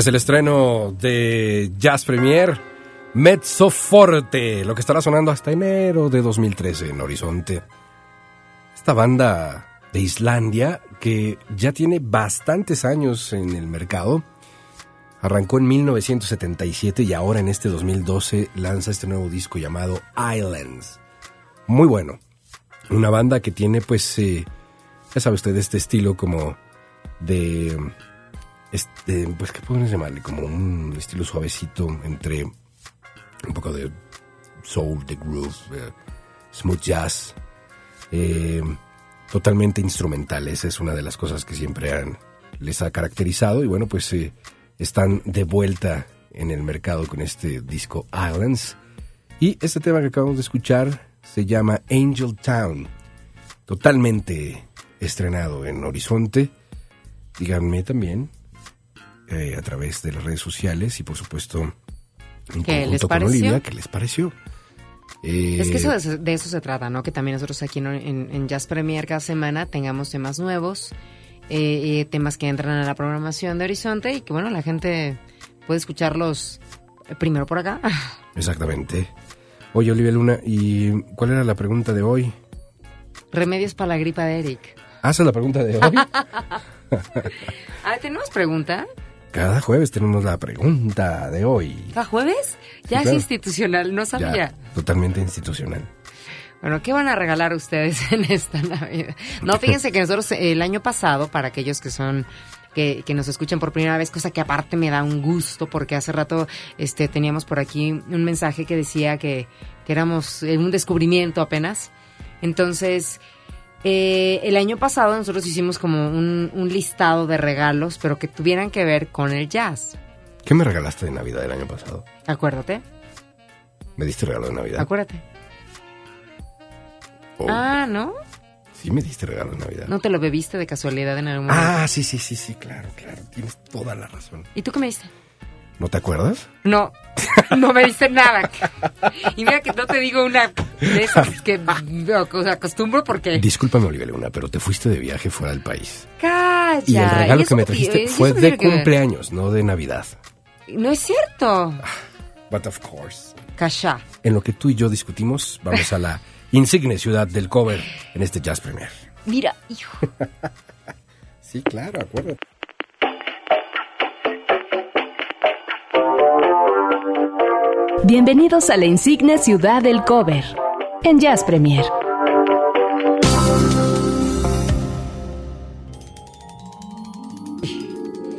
Es el estreno de Jazz Premier, Mezzo Forte, lo que estará sonando hasta enero de 2013 en Horizonte. Esta banda de Islandia que ya tiene bastantes años en el mercado. Arrancó en 1977 y ahora en este 2012 lanza este nuevo disco llamado Islands. Muy bueno. Una banda que tiene pues, eh, ya sabe usted, este estilo como de este, pues, ¿qué podemos llamarle? Como un estilo suavecito entre un poco de soul, de groove, eh, smooth jazz, eh, totalmente instrumental. Esa es una de las cosas que siempre han, les ha caracterizado y bueno, pues eh, están de vuelta en el mercado con este disco Islands. Y este tema que acabamos de escuchar se llama Angel Town, totalmente estrenado en Horizonte. Díganme también eh, a través de las redes sociales y por supuesto en ¿Qué les conjunto con pareció? Olivia, ¿qué les pareció? Eh, Es que eso, de- de eso se trata, ¿no? Que también nosotros aquí en, en- en Jazz Premier cada semana tengamos temas nuevos, eh, eh, temas que entran a la programación de Horizonte y que, bueno, la gente puede escucharlos eh, primero por acá. Exactamente. Oye, Olivia Luna, ¿y cuál era la pregunta de hoy? Remedios para la gripa de Eric. ¿Haces la pregunta de hoy? A ver, ¿tenemos pregunta? Cada jueves tenemos la pregunta de hoy. ¿Cada jueves? Ya es claro. institucional, no sabía. Ya, totalmente institucional. Bueno, ¿qué van a regalar ustedes en esta Navidad? No, fíjense que nosotros el año pasado, para aquellos que son que, que nos escuchan por primera vez, cosa que aparte me da un gusto, porque hace rato este teníamos por aquí un mensaje que decía que, que éramos eh, un descubrimiento apenas. Entonces, eh, el año pasado nosotros hicimos como un, un listado de regalos, pero que tuvieran que ver con el jazz. ¿Qué me regalaste de Navidad el año pasado? Acuérdate, ¿Me diste regalo de Navidad? acuérdate. Oh, Ah, ¿no? Sí, me diste regalo de Navidad. ¿No te lo bebiste de casualidad en algún momento? Ah, sí, sí, sí, sí, claro, claro. Tienes toda la razón. ¿Y tú qué me diste? ¿No te acuerdas? No, no me dice nada. Y mira que no te digo una de esas que sea, acostumbro porque... Discúlpame, Olivia Luna, pero te fuiste de viaje fuera del país. ¡Calla! Y el regalo que me trajiste ¿y fue de cumpleaños, no de Navidad. No es cierto. But of course. Calla. En lo que tú y yo discutimos, vamos a la insigne ciudad del cover en este Jazz Premier. Mira, hijo. Sí, claro, acuérdate. Bienvenidos a la insigne ciudad del cover en Jazz Premier.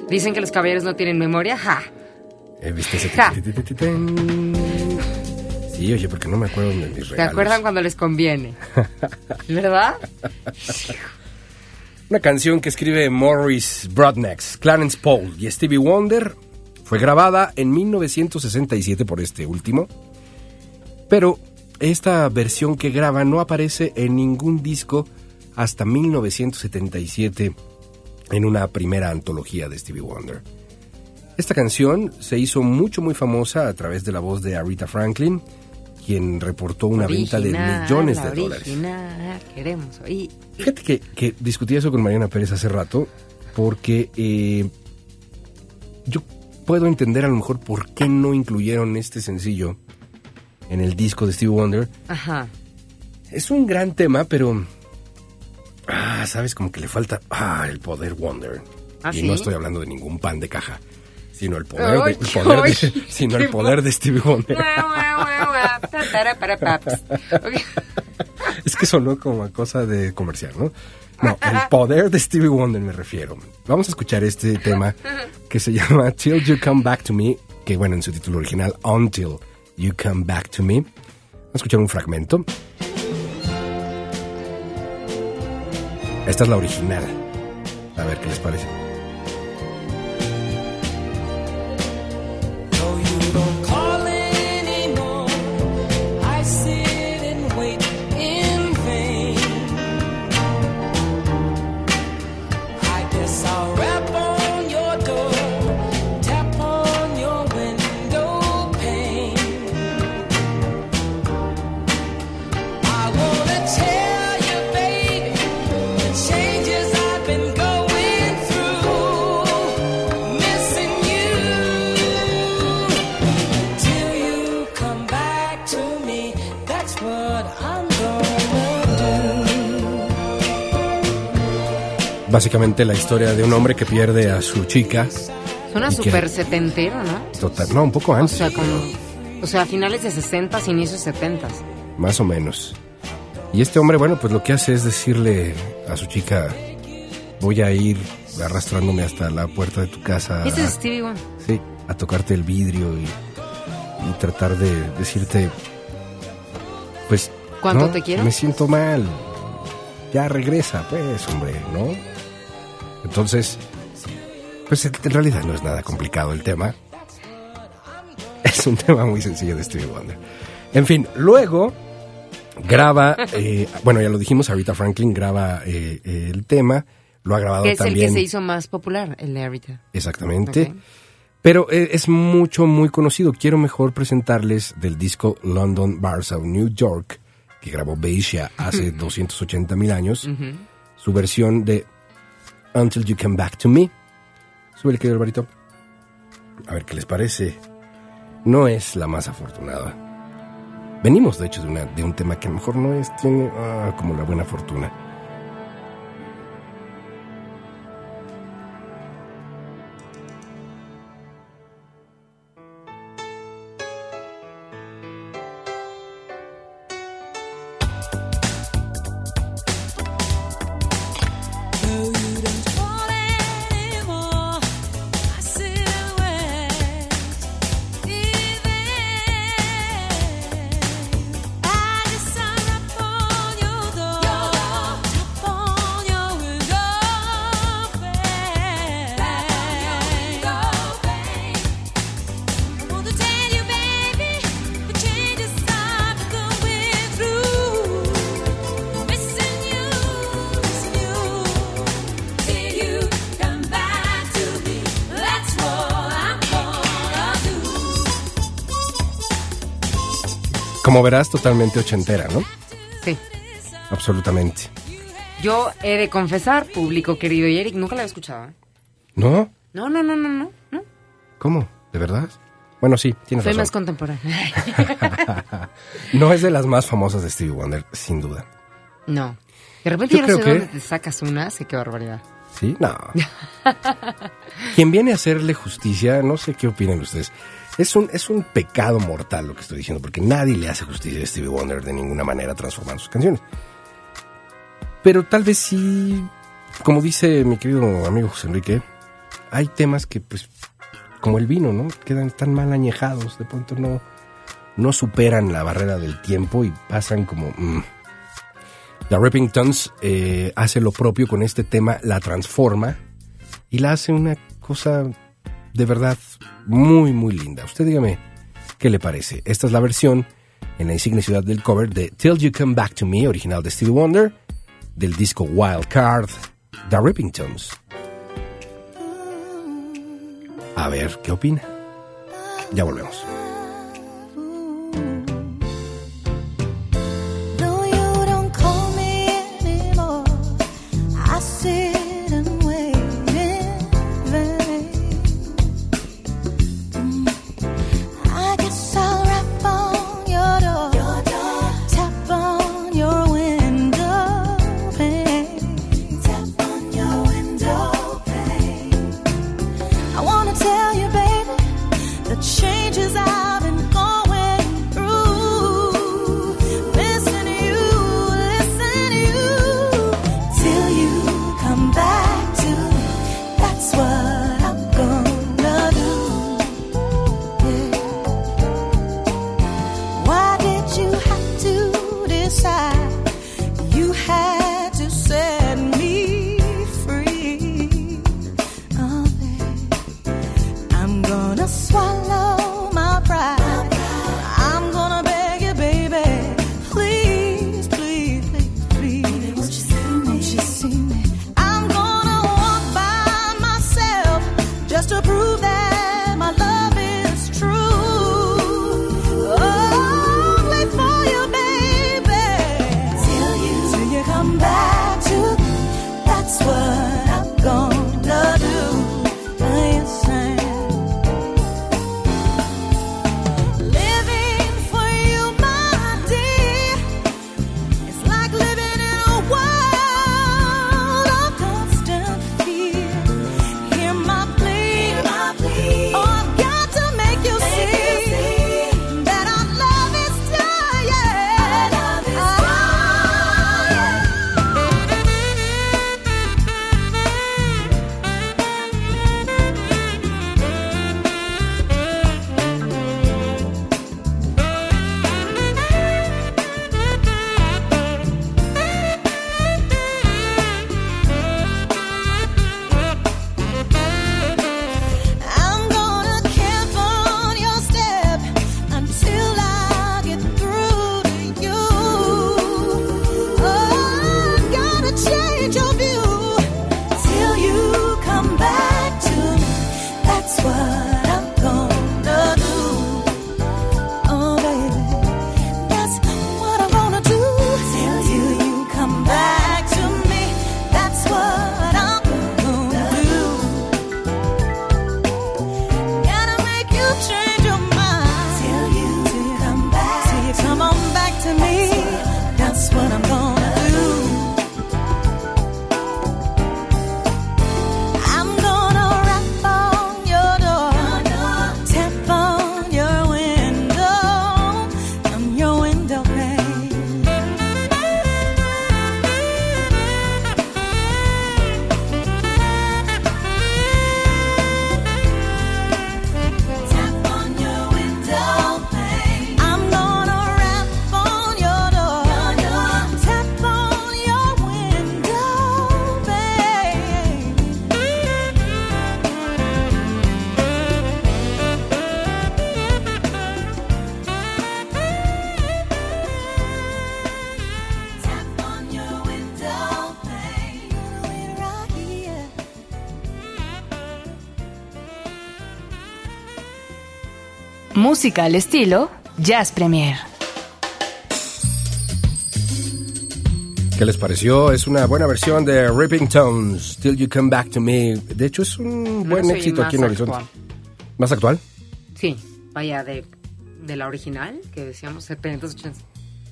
Dicen que los caballeros no tienen memoria. Ja. Eh, ¿Viste ese? Ja. Sí, oye, porque no me acuerdo de mis regalos. ¿Te acuerdan cuando les conviene? ¿Verdad? Una canción que escribe Morris Broadnax, Clarence Paul y Stevie Wonder fue grabada en 1967 por este último, pero esta versión que graba no aparece en ningún disco hasta 1977 en una primera antología de Stevie Wonder. Esta canción se hizo mucho muy famosa a través de la voz de Aretha Franklin, quien reportó una venta de millones la de dólares. queremos oír. Fíjate que, que discutí eso con Mariana Pérez hace rato, porque eh, yo puedo entender a lo mejor por qué no incluyeron este sencillo en el disco de Stevie Wonder. Ajá. Es un gran tema, pero... Ah, sabes, como que le falta... Ah, el poder Wonder. ¿Ah, y sí? no estoy hablando de ningún pan de caja, sino el poder, de, el poder de- sino el poder de Stevie Wonder. Es que sonó como a cosa de comercial, ¿no? No, el poder de Stevie Wonder me refiero. Vamos a escuchar este tema que se llama Till You Come Back to Me, que bueno, en su título original, Until You Come Back to Me. Vamos a escuchar un fragmento. Esta es la original. A ver qué les parece. Básicamente la historia de un hombre que pierde a su chica. Suena súper setentero, ¿no? Total, no, un poco O antes, sea, como... O sea, finales de 60, inicios 70. más o menos. Y este hombre, bueno, pues lo que hace es decirle a su chica, voy a ir arrastrándome hasta la puerta de tu casa. Ese es Stevie Wonder. Sí, a tocarte el vidrio y, y tratar de decirte, pues... ¿Cuánto no, te quiero? Me siento mal. Ya regresa, pues, hombre, ¿no? Entonces, pues en realidad no es nada complicado el tema. Es un tema muy sencillo de Stevie Wonder. En fin, luego graba, eh, bueno, ya lo dijimos, Aretha Franklin graba eh, eh, el tema, lo ha grabado Que es el también. que se hizo más popular, el de Arita. Exactamente. Pero eh, es mucho, muy conocido. Quiero mejor presentarles del disco London, Warsaw, New York, que grabó Beisia hace 280 mil años, su versión de Until You Come Back to Me. Sube el querido Alvarito. A ver qué les parece. No es la más afortunada. Venimos, de hecho, de, una, de un tema que a lo mejor no es, tiene ah, como la buena fortuna. Como verás, totalmente ochentera, ¿no? Sí. Absolutamente. Yo he de confesar, público querido y Eric, nunca la he escuchado. ¿eh? ¿No? No, no, no, no, no. no. ¿Cómo? ¿De verdad? Bueno, sí, tienes Soy razón. más contemporánea. No es de las más famosas de Stevie Wonder, sin duda. no. De repente Yo yo, no sé que- dónde te sacas unas y qué barbaridad. ¿Sí? No. Quien viene a hacerle justicia, no sé qué opinan ustedes. Es un, es un pecado mortal lo que estoy diciendo, porque nadie le hace justicia a Stevie Wonder de ninguna manera transformando sus canciones. Pero tal vez sí, como dice mi querido amigo José Enrique, hay temas que, pues, como el vino, ¿no? Quedan tan mal añejados, de pronto no, no superan la barrera del tiempo y pasan como... mm. The Rippingtons eh, hace lo propio con este tema, la transforma y la hace una cosa de verdad muy, muy linda. Usted dígame qué le parece. Esta es la versión en la insigne ciudad del cover de Till You Come Back to Me, original de Stevie Wonder, del disco Wild Card, The Rippingtons. A ver qué opina. Ya volvemos. Música al estilo Jazz Premier. ¿Qué les pareció? Es una buena versión de Ripping Tones, Till You Come Back to Me. De hecho, es un buen soy éxito aquí en Horizonte. actual. ¿Más actual? Sí, vaya, de, de la original, que decíamos 70, 80.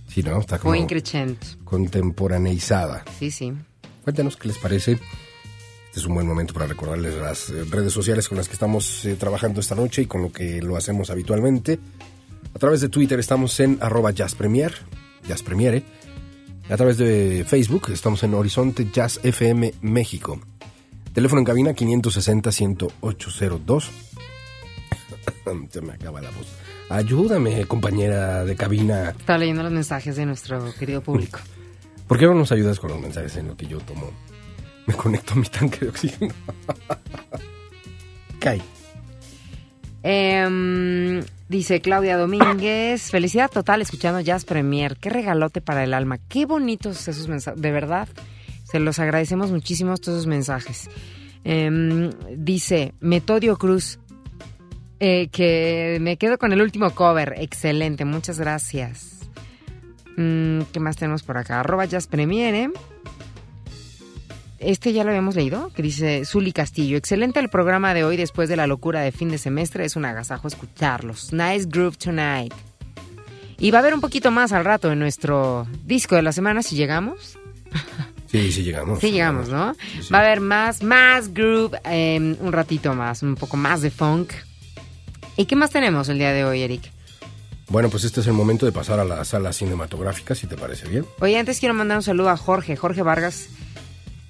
Sí, ¿no? Está como increchento. contemporaneizada. Sí, sí. Cuéntanos qué les parece. Este es un buen momento para recordarles las eh, redes sociales con las que estamos eh, trabajando esta noche y con lo que lo hacemos habitualmente. A través de Twitter estamos en arroba jazzpremier, jazzpremiere. A través de Facebook estamos en Horizonte Jazz FM México. Teléfono en cabina 560-10802. Se me acaba la voz. Ayúdame, compañera de cabina. Está leyendo los mensajes de nuestro querido público. ¿Por qué no nos ayudas con los mensajes en lo que yo tomo? Me conecto a mi tanque de oxígeno. Cae. Em, dice Claudia Domínguez, felicidad total escuchando Jazz Premier. Qué regalote para el alma. Qué bonitos esos mensajes. De verdad, se los agradecemos muchísimo todos esos mensajes. Em, dice Metodio Cruz, eh, que me quedo con el último cover. Excelente, muchas gracias. Mm, ¿Qué más tenemos por acá? Arroba Jazz Premiere. Este ya lo habíamos leído, que dice Zuli Castillo. Excelente el programa de hoy después de la locura de fin de semestre. Es un agasajo escucharlos. Nice groove tonight. Y va a haber un poquito más al rato en nuestro disco de la semana si llegamos. Sí, sí llegamos. Sí llegamos, ¿no? Sí, sí. Va a haber más, más groove, eh, un ratito más, un poco más de funk. ¿Y qué más tenemos el día de hoy, Eric? Bueno, pues este es el momento de pasar a la sala cinematográfica, si te parece bien. Oye, antes quiero mandar un saludo a Jorge, Jorge Vargas,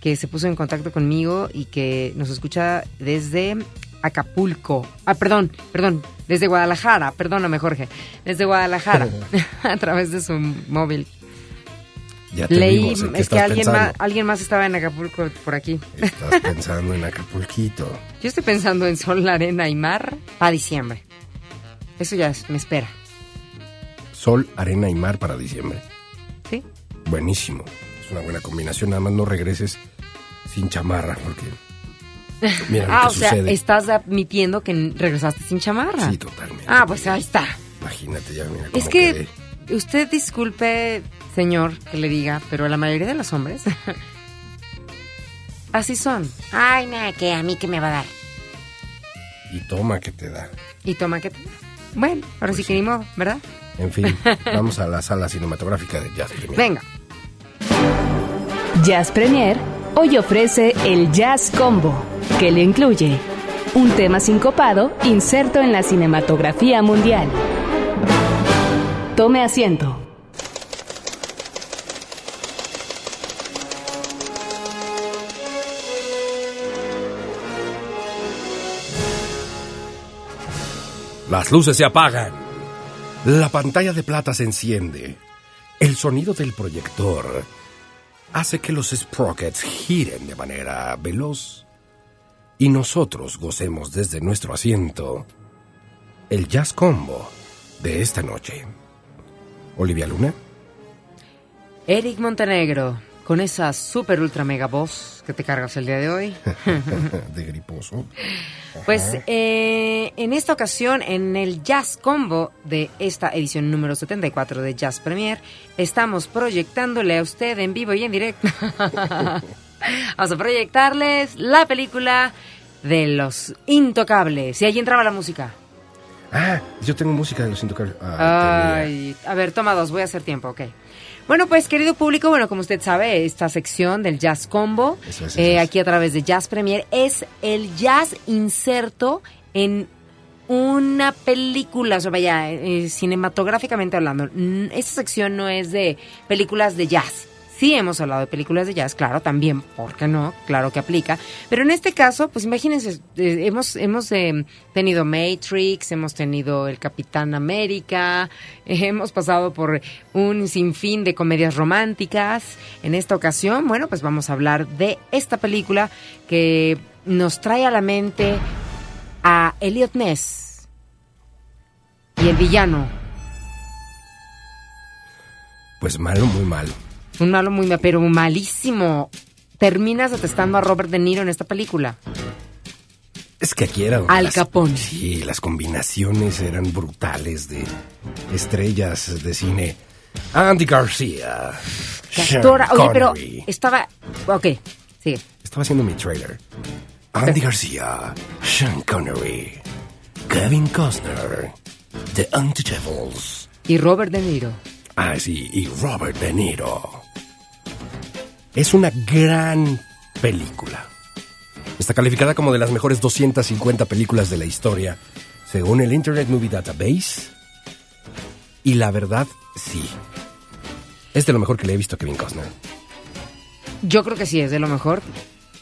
que se puso en contacto conmigo y que nos escucha desde Acapulco. Ah, perdón, perdón, desde Guadalajara, perdóname Jorge, desde Guadalajara, a través de su móvil. Ya te Leí, vimos, ¿en qué es que alguien pensando? más, alguien más estaba en Acapulco por aquí. Estás pensando en Acapulquito. Yo estoy pensando en sol, arena y mar para diciembre. Eso ya es- me espera, Sol, arena y mar para diciembre. ¿sí? Buenísimo. Es una buena combinación. Nada más no regreses sin chamarra, porque. Mira lo Ah, que o sea, estás admitiendo que regresaste sin chamarra. Sí, totalmente. Ah, pues ahí está. Imagínate ya, mira cómo Es que quedé. usted disculpe, señor, que le diga, pero la mayoría de los hombres así son. Ay, nada, que a mí que me va a dar. Y toma que te da. Y toma que... Bueno, ahora sí que ni modo, ¿verdad? En fin, vamos a la sala cinematográfica de Jazz Premier. Venga. Jazz Premier hoy ofrece el Jazz Combo, que le incluye un tema sincopado inserto en la cinematografía mundial. Tome asiento. Las luces se apagan. La pantalla de plata se enciende. El sonido del proyector hace que los sprockets giren de manera veloz y nosotros gocemos desde nuestro asiento el jazz combo de esta noche. Olivia Luna, Eric Montenegro, con esa super ultra mega voz que te cargas el día de hoy. de griposo. Pues eh, en esta ocasión, en el Jazz Combo de esta edición número 74 de Jazz Premier, estamos proyectándole a usted en vivo y en directo. Vamos a proyectarles la película de los intocables. Y ahí entraba la música. Ah, yo tengo música de los intocables. Ah, Ay, a ver, toma dos, voy a hacer tiempo, ok. Bueno, pues querido público, bueno, como usted sabe, esta sección del Jazz Combo, Eso es, eso eh, aquí a través de Jazz Premier, es el jazz inserto en una película, o sea, vaya, eh, cinematográficamente hablando. Esta sección no es de películas de jazz. Sí hemos hablado de películas de jazz, claro, también, ¿por qué no? Claro que aplica. Pero en este caso, pues imagínense, eh, hemos, hemos eh, tenido Matrix, hemos tenido El Capitán América, hemos pasado por un sinfín de comedias románticas. En esta ocasión, bueno, pues vamos a hablar de esta película que nos trae a la mente a Elliot Ness y el villano. Pues malo, muy malo. Un malo muy, ma- pero malísimo. Terminas detestando a Robert De Niro en esta película. Es que aquí era Al las- Capone. Sí, las combinaciones eran brutales de estrellas de cine. Andy García. Sean. Oye, pero estaba. Ok, sigue. Estaba haciendo mi trailer. Andy García, Sean Connery, Kevin Costner, The Untouchables. Y Robert De Niro. Ah, sí, y Robert De Niro. Es una gran película. Está calificada como de las mejores 250 películas de la historia, según el Internet Movie Database. Y la verdad, sí. Es de lo mejor que le he visto a Kevin Costner. Yo creo que sí, es de lo mejor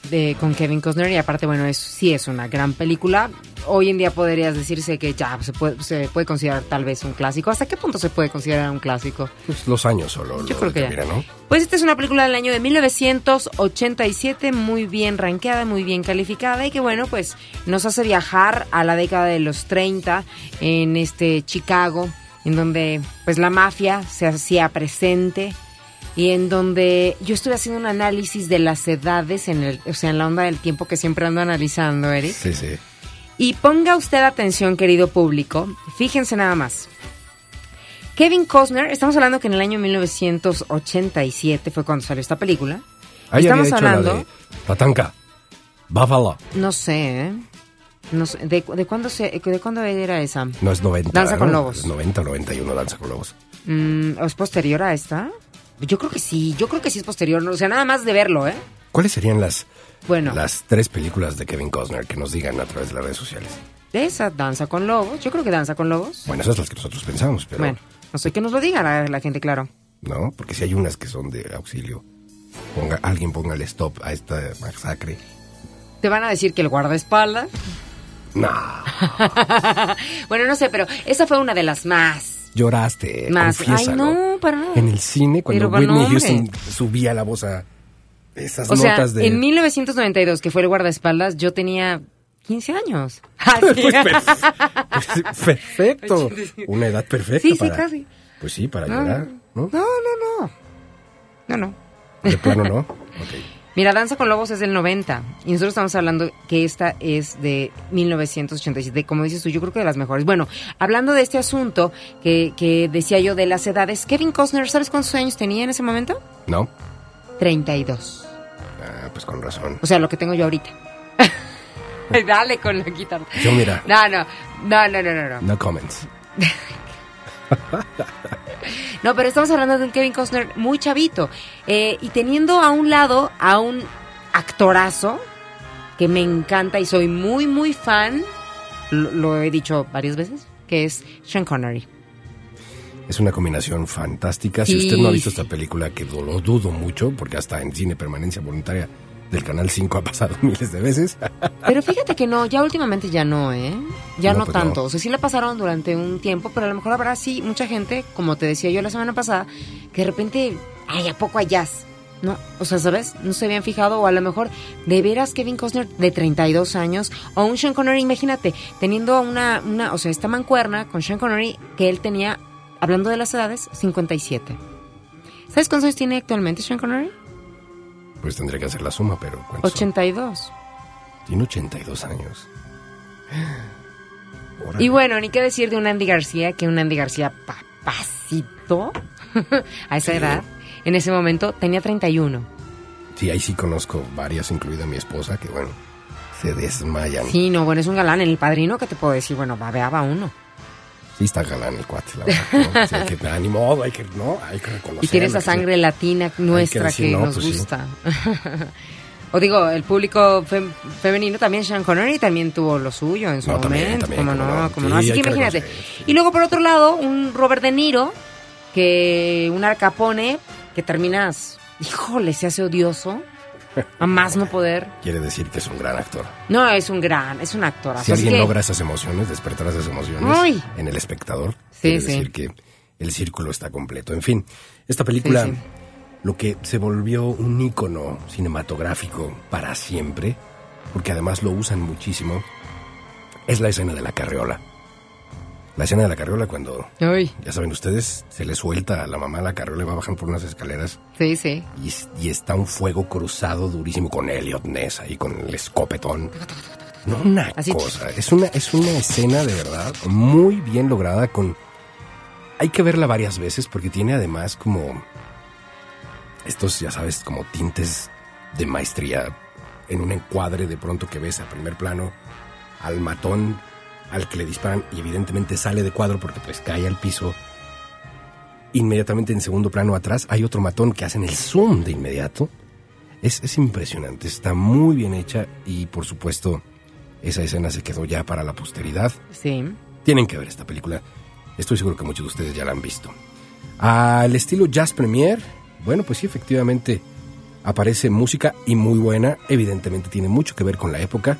de, con Kevin Costner y aparte, bueno, es, sí es una gran película. Hoy en día podrías decirse que ya se puede, se puede considerar tal vez un clásico. ¿Hasta qué punto se puede considerar un clásico? Pues los años solo. Yo lo creo que ya. ¿no? Pues esta es una película del año de 1987, muy bien rankeada, muy bien calificada y que bueno, pues nos hace viajar a la década de los 30 en este Chicago, en donde pues la mafia se hacía presente y en donde yo estuve haciendo un análisis de las edades en el, o sea, en la onda del tiempo que siempre ando analizando, Eric. Sí, sí. Y ponga usted atención, querido público. Fíjense nada más. Kevin Costner, estamos hablando que en el año 1987 fue cuando salió esta película. Ahí había estamos hecho hablando, la de Tatanka. Buffalo. no sé, ¿eh? No sé, ¿de, de cuándo se, ¿de cuándo era esa? No es 90. Danza con. Lobos. Es 90 o 91 Danza con Lobos. Mm, ¿Es posterior a esta? Yo creo que sí, yo creo que sí es posterior. O sea, nada más de verlo, ¿eh? ¿Cuáles serían las, Bueno. las tres películas de Kevin Costner que nos digan a través de las redes sociales? De esa Danza con Lobos. Yo creo que Danza con Lobos. Bueno, esas son las que nosotros pensamos, pero Bueno, no sé que nos lo diga la, la gente, claro. no, porque si hay unas que son de auxilio. Ponga, alguien ponga el stop a esta masacre. Te van a decir que el guardaespaldas. No, bueno, no sé, pero esa fue una de las más. Lloraste. Más. Ay, no, para nada. En el cine, cuando Pero, Whitney. Houston subía la voz a esas O sea, notas de... en 1992, que fue el guardaespaldas, yo tenía 15 años. Sí. Pues, perf- perfecto. Una edad perfecta Sí, sí, para... casi. Pues sí, para No. llorar, ¿no? No, no, no. No, no. De plano no. Ok. Mira, Danza con Lobos es del 90 y nosotros estamos hablando que esta es de 1987, como dices tú, yo creo que de las mejores. Bueno, hablando de este asunto que, que decía yo de las edades, Kevin Costner, ¿sabes cuántos años tenía en ese momento? ¿No? 32. Ah, pues con razón. O sea, lo que tengo yo ahorita. Dale con la guitarra. Yo mira, No, no, no, no, no, no, no. no comments. No, pero estamos hablando de un Kevin Costner muy chavito. Eh, y teniendo a un lado a un actorazo que me encanta y soy muy, muy fan, lo, lo he dicho varias veces, que es Sean Connery. Es una combinación fantástica. Si usted no ha visto esta película, que lo dudo mucho, porque hasta en cine permanencia voluntaria del Canal 5 ha pasado miles de veces. Pero fíjate que no, ya últimamente ya no, ¿eh? Ya No, no, pues tanto. no. O sea, sí la pasaron durante un tiempo, pero a lo mejor habrá sí mucha gente, como te decía yo la semana pasada, que de repente, ay, ¿a poco hay jazz? No, o sea, ¿sabes? No se habían fijado, o a lo mejor de veras Kevin Costner de 32 años, o un Sean Connery, imagínate, teniendo una, una, o sea, esta mancuerna con Sean Connery, que él tenía, hablando de las edades, 57. ¿Sabes cuántos años tiene actualmente Sean Connery? Pues tendré que hacer la suma, pero ¿cuántos son? 82. Tiene 82 años. Órale. Y bueno, ni qué decir de un Andy García, que un Andy García papacito a esa Sí. edad, en ese momento tenía 31. Sí, ahí sí conozco varias, incluida mi esposa, que bueno, se desmayan. Sí, no, bueno, es un galán. En el padrino, ¿qué te puedo decir? Bueno, babeaba uno. Está galán el cuate, la verdad. ¿no? Sí, hay que, ni modo, hay que, no, hay que. Y tiene esa sangre latina nuestra que, decir, no, nos pues sí. gusta. o digo, el público fem- femenino también, Sean Connery también tuvo lo suyo en su No, momento. también, como no, como Sí, no. Así que imagínate. sí. Y luego, por otro lado, un Robert De Niro, que un Al Capone, que terminas, híjole, se hace odioso. A más no poder. Quiere decir que es un gran actor. No, es un gran, es un actorazo. Si alguien que- logra esas emociones, despertar esas emociones Ay. en el espectador, Sí, quiere sí. decir que el círculo está completo. En fin, esta película, sí. lo que se volvió un ícono cinematográfico para siempre, porque además lo usan muchísimo, es la escena de la carriola. La escena de la carriola cuando, Ay, ya saben ustedes, se le suelta a la mamá la carriola y va bajando por unas escaleras sí, sí. y, y está un fuego cruzado durísimo con Elliot Ness ahí con el escopetón. No, una Así- cosa. Es una, es una escena de verdad muy bien lograda con... Hay que verla varias veces porque tiene además como... Estos, ya sabes, como tintes de maestría en un encuadre de pronto que ves a primer plano al matón al que le disparan y evidentemente sale de cuadro porque pues cae al piso. Inmediatamente en segundo plano atrás hay otro matón que hacen el zoom de inmediato. Es, es impresionante, está muy bien hecha y por supuesto esa escena se quedó ya para la posteridad. Sí. Tienen que ver esta película. Estoy seguro que muchos de ustedes ya la han visto. Al estilo Jazz Premier, bueno, pues sí, efectivamente aparece música y muy buena. Evidentemente tiene mucho que ver con la época.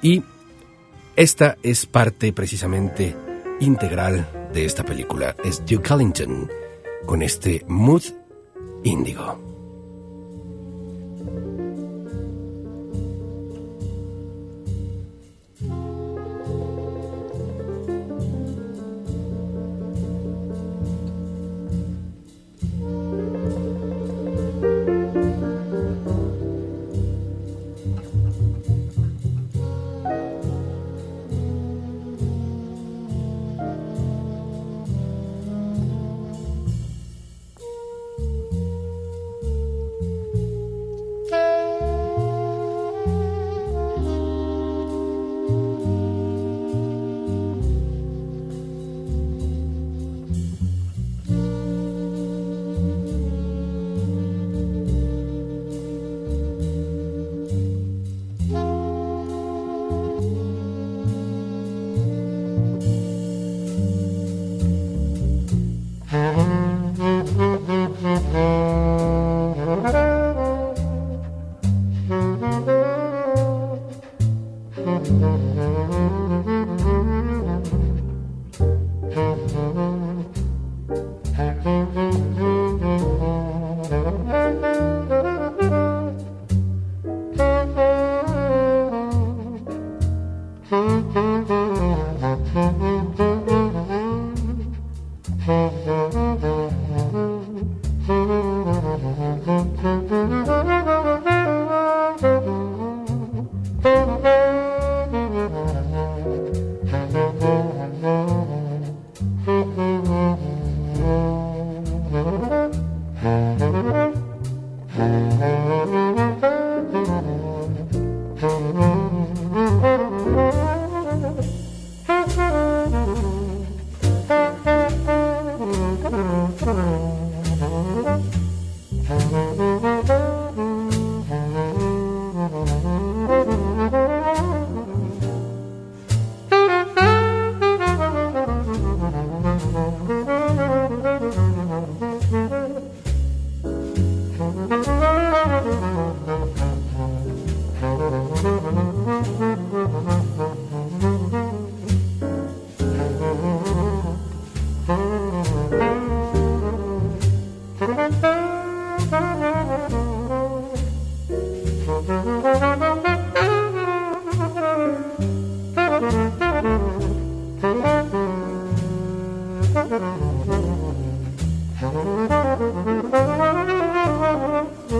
Y esta es parte precisamente integral de esta película. Es Duke Ellington con este Mood Índigo.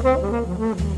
Mm-hmm.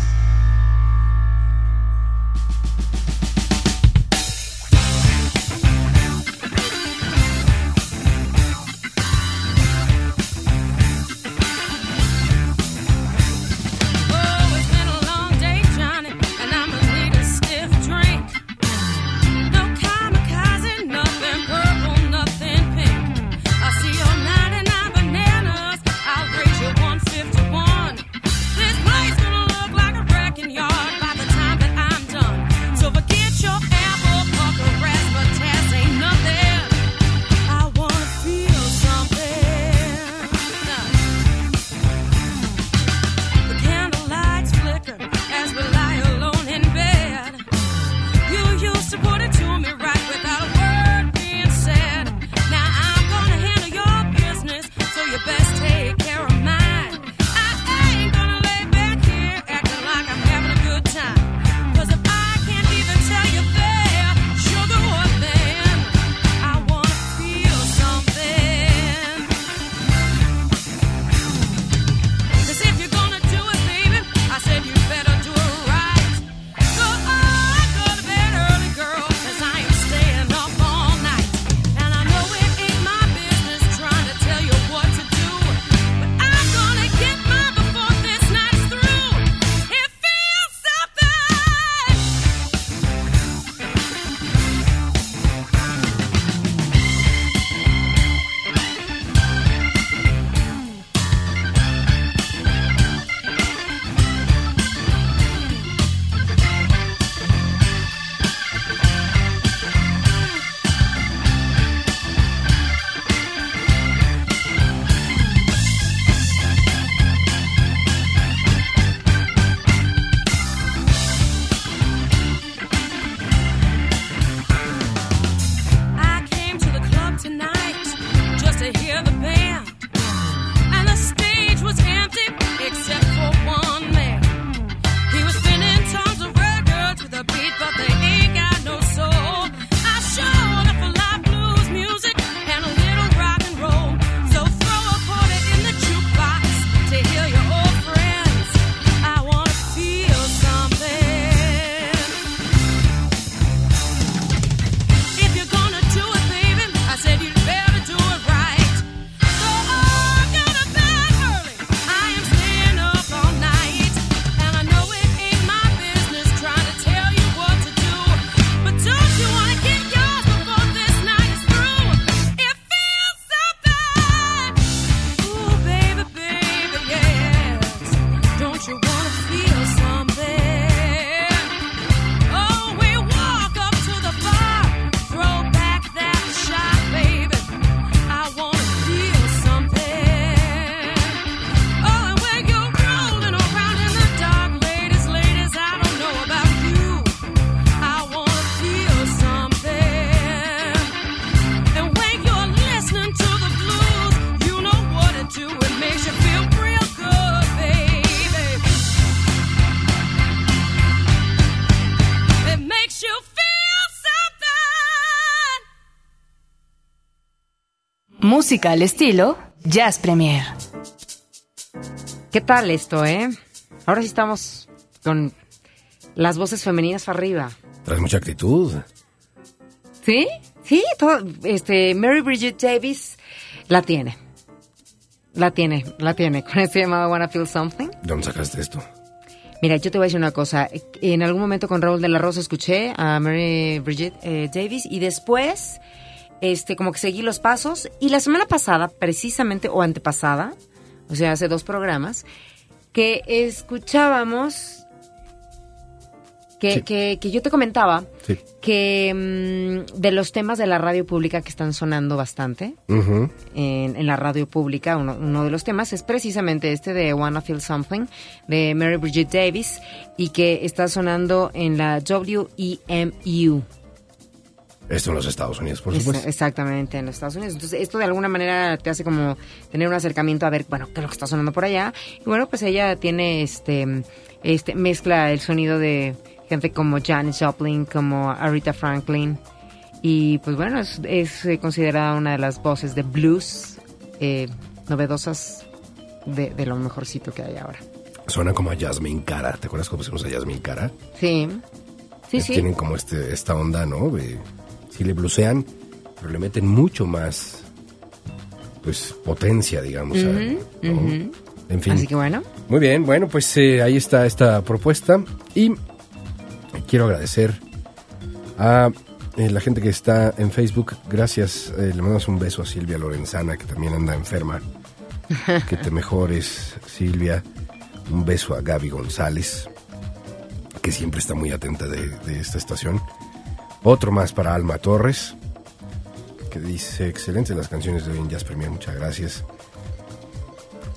música al estilo Jazz Premier. ¿Qué tal esto, eh? Ahora sí estamos con las voces femeninas arriba. Traes mucha actitud. ¿Sí? Sí, todo, este, Mary Bridget Davis la tiene. La tiene, la tiene. Con este llamado Wanna Feel Something. ¿De dónde sacaste esto? Mira, yo te voy a decir una cosa. En algún momento con Raúl de la Rosa escuché a Mary Bridget eh, Davis y después este, como que seguí los pasos. Y la semana pasada, precisamente, o antepasada, o sea, hace dos programas, que escuchábamos, que, que, que yo te comentaba, que mm, de los temas de la radio pública que están sonando bastante en, en, la radio pública, uno, uno, de los temas es precisamente este de Wanna Feel Something, de Mary Bridget Davis, y que está sonando en la WEMU. Esto en los Estados Unidos, por Es- supuesto. exactamente, en los Estados Unidos. Entonces, esto de alguna manera te hace como tener un acercamiento a ver, bueno, qué es lo que está sonando por allá. Y bueno, pues ella tiene este, este, mezcla el sonido de gente como Janis Joplin, como Aretha Franklin. Y pues bueno, es, es, eh, considerada una de las voces de blues eh, novedosas de, de lo mejorcito que hay ahora. Suena como a Jasmine Cara. ¿Te acuerdas cómo pusimos a Jasmine Cara? Sí, sí, sí. Tienen como este, esta onda, ¿no? De, si le blusean, pero le meten mucho más, pues, potencia, digamos. a- ¿no? En fin. Así que bueno, Muy bien, bueno, pues eh, ahí está esta propuesta y quiero agradecer a eh, la gente que está en Facebook. Gracias, eh, le mandamos un beso a Silvia Lorenzana, que también anda enferma. Que te mejores, Silvia. Un beso a Gaby González, que siempre está muy atenta de, de esta estación. Otro más para Alma Torres, que dice, excelentes las canciones de hoy en Jazz Premier, muchas gracias.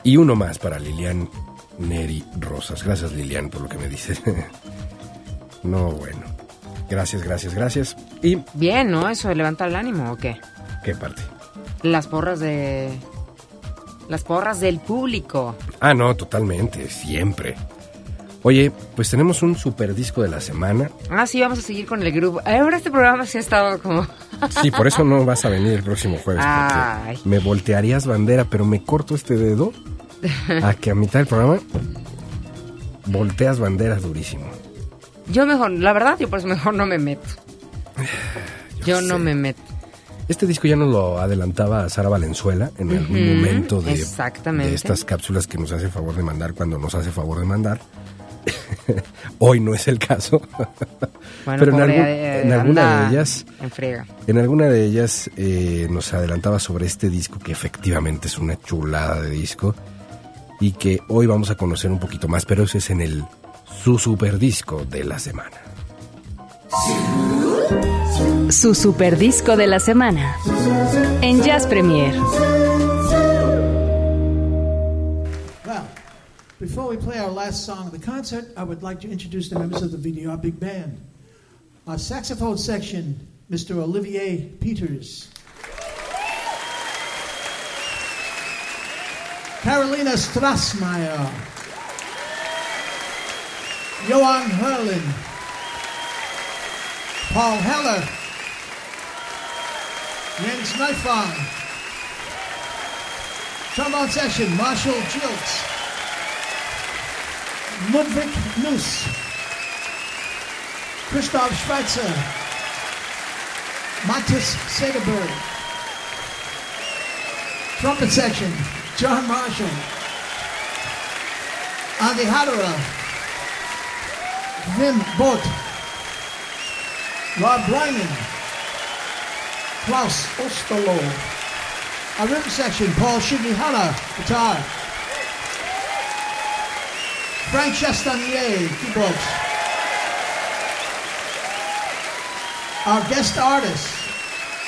Y uno más para Lilian Neri Rosas. Gracias Lilian por lo que me dices. no, bueno. Gracias, gracias, gracias. ¿Y bien, ¿no? Eso levanta el ánimo o qué? qué parte? Las porras de... Las porras del público. Ah, no, totalmente, siempre. Oye, pues tenemos un super disco de la semana. Ah, sí, vamos a seguir con el grupo. Ahora este programa sí ha estado como... Sí, por eso no vas a venir el próximo jueves. Ay. Me voltearías bandera, pero me corto este dedo a que a mitad del programa volteas bandera durísimo. Yo mejor, la verdad, yo por eso mejor no me meto. Yo no me meto. Este disco ya nos lo adelantaba Sara Valenzuela en algún momento de estas cápsulas que nos hace favor de mandar cuando nos hace favor de mandar. Hoy no es el caso. Bueno, Pero en, pobre, algún- eh, en alguna de ellas, En friega. en alguna de ellas eh, nos adelantaba sobre este disco que efectivamente es una chulada de disco y que hoy vamos a conocer un poquito más, pero ese es en el su super disco de la semana. Su super disco de la semana. En Jazz Premier. Before we play our last song of the concert, I would like to introduce the members of the VDR Big Band. Our saxophone section, Mr. Olivier Peters. Carolina Strassmeyer. Johan Herlin. Paul Heller. Jens Neufang. Trombone section, Marshall Jilts. Ludwig Nuss. Christoph Schweitzer. Matthias Sederberg. Trumpet section, John Marshall. Andy Hadera. Vim Bott. Rob Bryman. Klaus Osterloh. Rhythm section, Paul Shigihara, guitar. Frank Chastanier, keyboards. Our guest artist,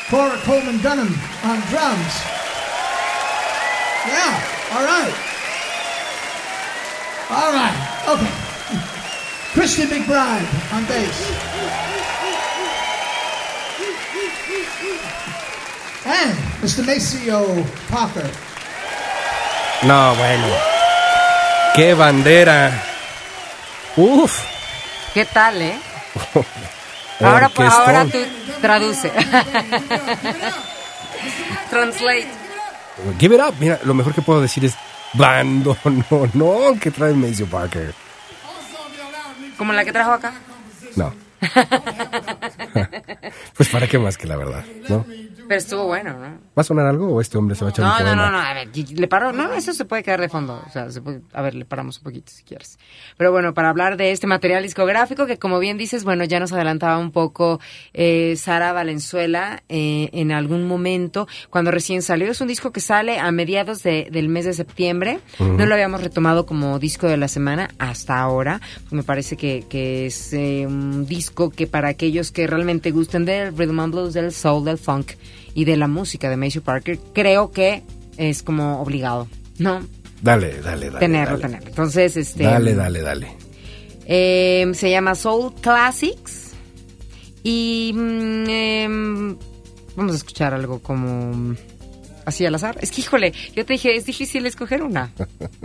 Cora Coleman Dunham on drums. Yeah, all right. All right, okay. Christy McBride on bass. And Mr. Maceo Parker. No, bueno. ¡Qué bandera! ¡Uf! ¿Qué tal, eh? Ahora, pues, ahora tú traduce. Translate. Give it up. Mira, lo mejor que puedo decir es bando, no, no, que trae Maceo Parker. Como la que trajo acá. No. pues para qué más que la verdad, ¿no? Pero estuvo bueno, ¿no? ¿Va a sonar algo o este hombre se va a echar No, un no, poema? no, no, a ver, le paro, no, eso se puede quedar de fondo, o sea, se puede- a ver, le paramos un poquito si quieres. Pero bueno, para hablar de este material discográfico que como bien dices, bueno, ya nos adelantaba un poco eh, Sara Valenzuela eh, en algún momento, cuando recién salió, es un disco que sale a mediados de- del mes de septiembre, no lo habíamos retomado como disco de la semana hasta ahora, me parece que, que es eh, un disco que para aquellos que realmente gusten del rhythm and blues, del soul, del funk y de la música de Maceo Parker, creo que es como obligado, ¿no? Dale, dale, dale. tenerlo, dale. tenerlo. Entonces, este... Dale, dale, dale. eh, se llama Soul Classics Y mm, em, vamos a escuchar algo como mm, así al azar. Es que, híjole, yo te dije, es difícil escoger una.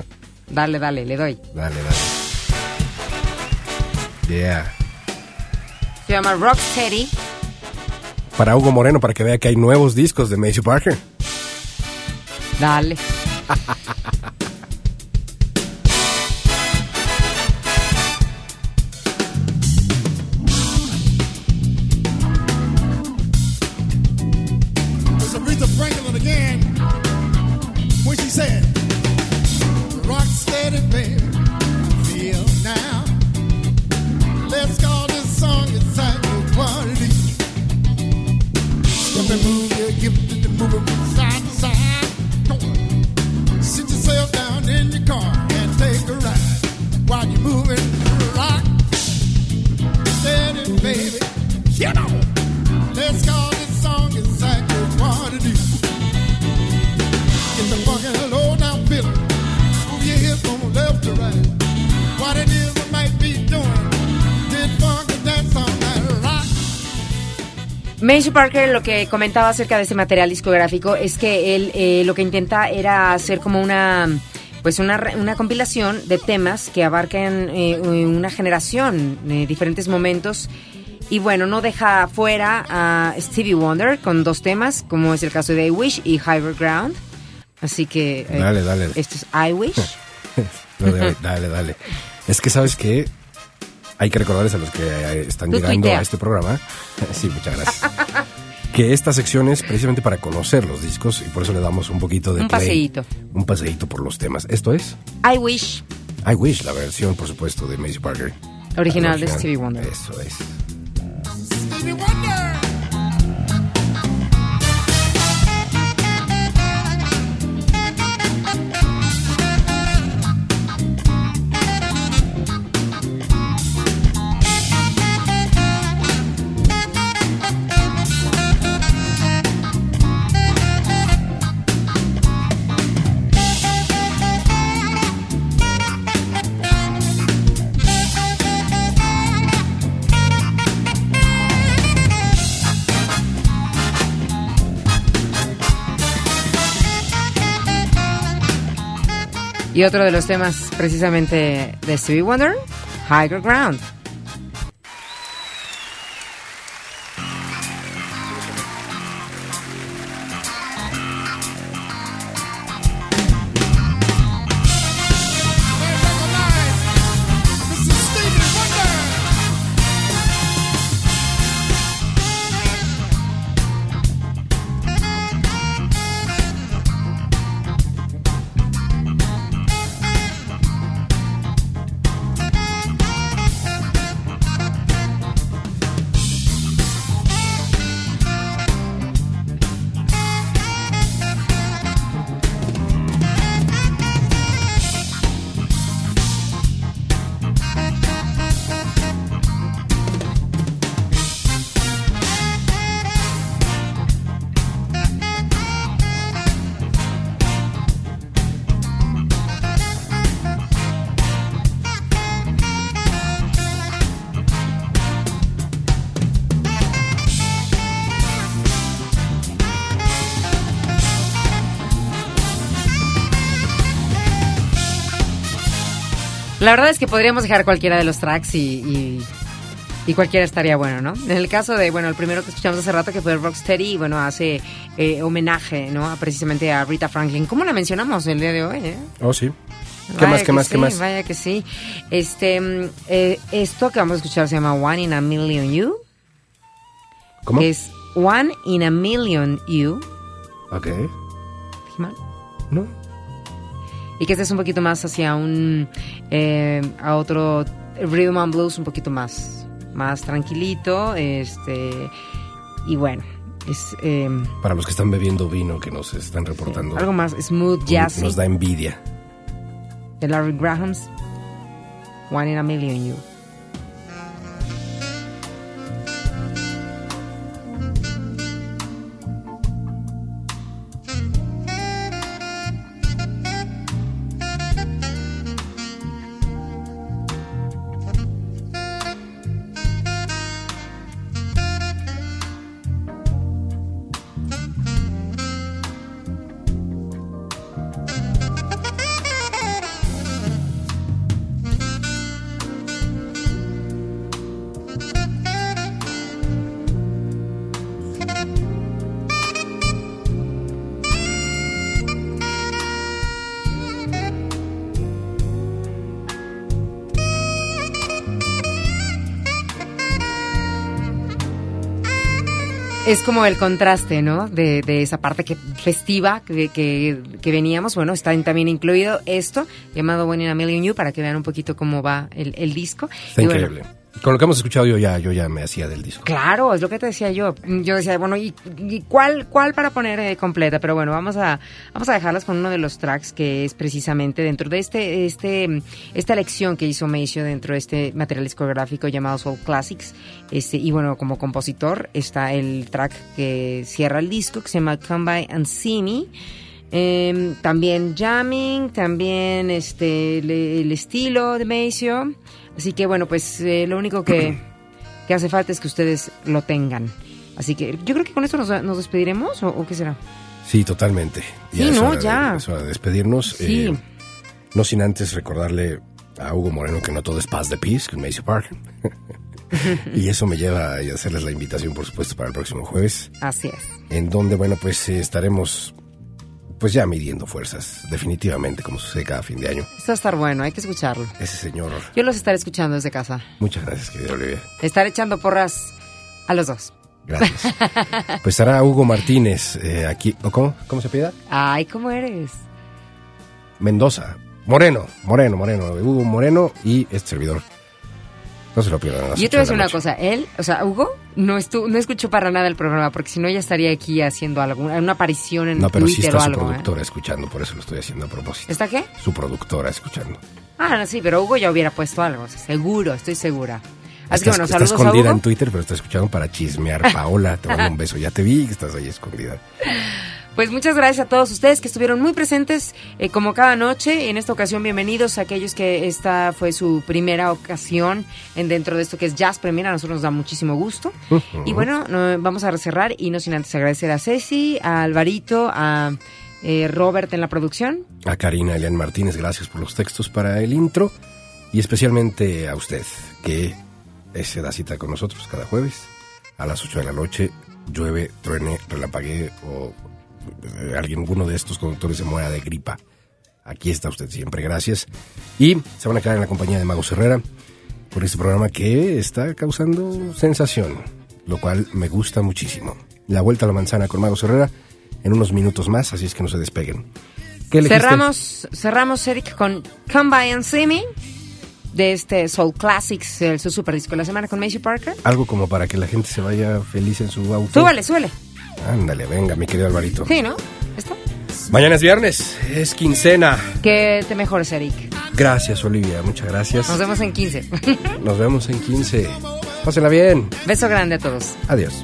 Dale, dale, le doy. Dale, dale. Yeah. Se llama Rocksteady. Para Hugo Moreno, para que vea que hay nuevos discos de Macy Parker. Dale. Macy Parker lo que comentaba acerca de este material discográfico es que él eh, lo que intenta era hacer como una pues una, una compilación de temas que abarcan eh, una generación, eh, diferentes momentos. Y bueno, no deja fuera a Stevie Wonder con dos temas, como es el caso de I Wish y Higher Ground. Así que... eh, Dale, dale. Esto es I Wish. Dale, dale, dale. Es que, ¿sabes qué? Hay que recordarles a los que eh, están Tú llegando tuitea. a este programa. Sí, muchas gracias. que esta sección es precisamente para conocer los discos y por eso le damos un poquito de Un play. paseíto. Un paseíto por los temas. Esto es I Wish, I Wish, la versión, por supuesto, de Macy Parker. original de. Stevie Wonder. Eso es. Stevie Wonder. Y otro de los temas precisamente de Stevie Wonder, Higher Ground. La verdad es que podríamos dejar cualquiera de los tracks y, y, y cualquiera estaría bueno, ¿no? En el caso de, bueno, el primero que escuchamos hace rato que fue Rocksteady, y bueno, hace eh, homenaje, ¿no? A, precisamente a Rita Franklin. ¿Cómo la mencionamos el día de hoy, eh? Oh, sí. ¿Qué Vaya más, qué más, sí, qué más? Vaya que sí. Este, mm, eh, esto que vamos a escuchar se llama One in a Million You. ¿Cómo? Es One in a Million You. Ok. ¿Dije mal? ¿No? Y que este es un poquito más hacia un, eh, a otro rhythm and blues un poquito más, más tranquilito, este, y bueno, es eh, Para los que están bebiendo vino que nos están reportando. algo más smooth jazzy Nos da envidia. de Larry Graham's One in a Million You. Es como el contraste, ¿no? De, de esa parte que festiva que, que, que veníamos. Bueno, está también incluido esto, llamado One in a Million You, para que vean un poquito cómo va el, el disco. Está Y bueno, increíble. Con lo que hemos escuchado yo ya, yo ya me hacía del disco. Claro, es lo que te decía yo. Yo decía, bueno, ¿y, y cuál, cuál para poner eh, completa? Pero bueno, vamos a, vamos a dejarlas con uno de los tracks que es precisamente dentro de este, este, esta lección que hizo Maceo dentro de este material discográfico llamado Soul Classics. Este, y bueno, como compositor está el track que cierra el disco que se llama Come By and See Me. Em, también jamming, también este le- el estilo de Maceo. Así que bueno, pues eh, lo único que, que hace falta es que ustedes lo tengan. Así que yo creo que con esto nos, nos despediremos o, o qué será. Sí, totalmente. Sí, es no, de- ya. es hora de despedirnos. Sí. Eh, no sin antes recordarle a Hugo Moreno que no todo es paz de peace con Macy Parker. y eso me lleva a hacerles la invitación, por supuesto, para el próximo jueves, Así es. en donde, bueno, pues eh, estaremos pues ya midiendo fuerzas, definitivamente, como sucede cada fin de año. Esto va a estar bueno, hay que escucharlo. Ese señor, Yo los estaré escuchando desde casa. muchas gracias, querida Olivia. Estaré echando porras a los dos. Gracias. Pues estará Hugo Martínez eh, aquí, ¿o cómo? ¿Cómo se pida? Ay, ¿cómo eres? Mendoza. Moreno, Moreno, Moreno, Hugo Moreno y este servidor. No se lo pierdan. a Yo te voy a de decir una noche. cosa, él, o sea, Hugo, no estu no escuchó para nada el programa, porque si no ya estaría aquí haciendo alguna una aparición en No, pero sí Twitter está o su algo. ¿eh? productora escuchando, por eso lo estoy haciendo a propósito. ¿Está qué? Su productora escuchando. Ah, no, sí, pero Hugo ya hubiera puesto algo, o sea, seguro, estoy segura. Así está, que bueno, está saludos a escondida Hugo. en Twitter, pero está escuchando para chismear. Paola, te mando un beso. Ya te vi que estás ahí escondida. Pues muchas gracias a todos ustedes que estuvieron muy presentes eh, como cada noche. En esta ocasión, bienvenidos a aquellos que esta fue su primera ocasión en dentro de esto que es Jazz Premier. A nosotros nos da muchísimo gusto. Y bueno, no, vamos a cerrar y no sin antes agradecer a Ceci, a Alvarito, a eh, Robert en la producción. A Karina Elian Martínez, gracias por los textos para el intro. Y especialmente a usted, que se da cita con nosotros cada jueves a las 8 de la noche. Llueve, truene, relampaguee o eh, alguno de estos conductores se muera de gripa. Aquí está usted siempre, gracias. Y se van a quedar en la compañía de Mago Herrera por este programa que está causando sensación, lo cual me gusta muchísimo. La vuelta a la manzana con Mago Herrera en unos minutos más, así es que no se despeguen. ¿Qué? Cerramos, cerramos, Eric, con Come By and See Me de este Soul Classics, el, su super disco de la semana con Macy Parker. Algo como para que la gente se vaya feliz en su auto. Súbale, súbale. Ándale, venga, mi querido Alvarito. Sí, ¿no? ¿Está? Mañana es viernes, es quincena. Que te mejores, Eric. Gracias, Olivia, muchas gracias. Nos vemos en 15. Nos vemos en 15. Pásenla bien. Beso grande a todos. Adiós.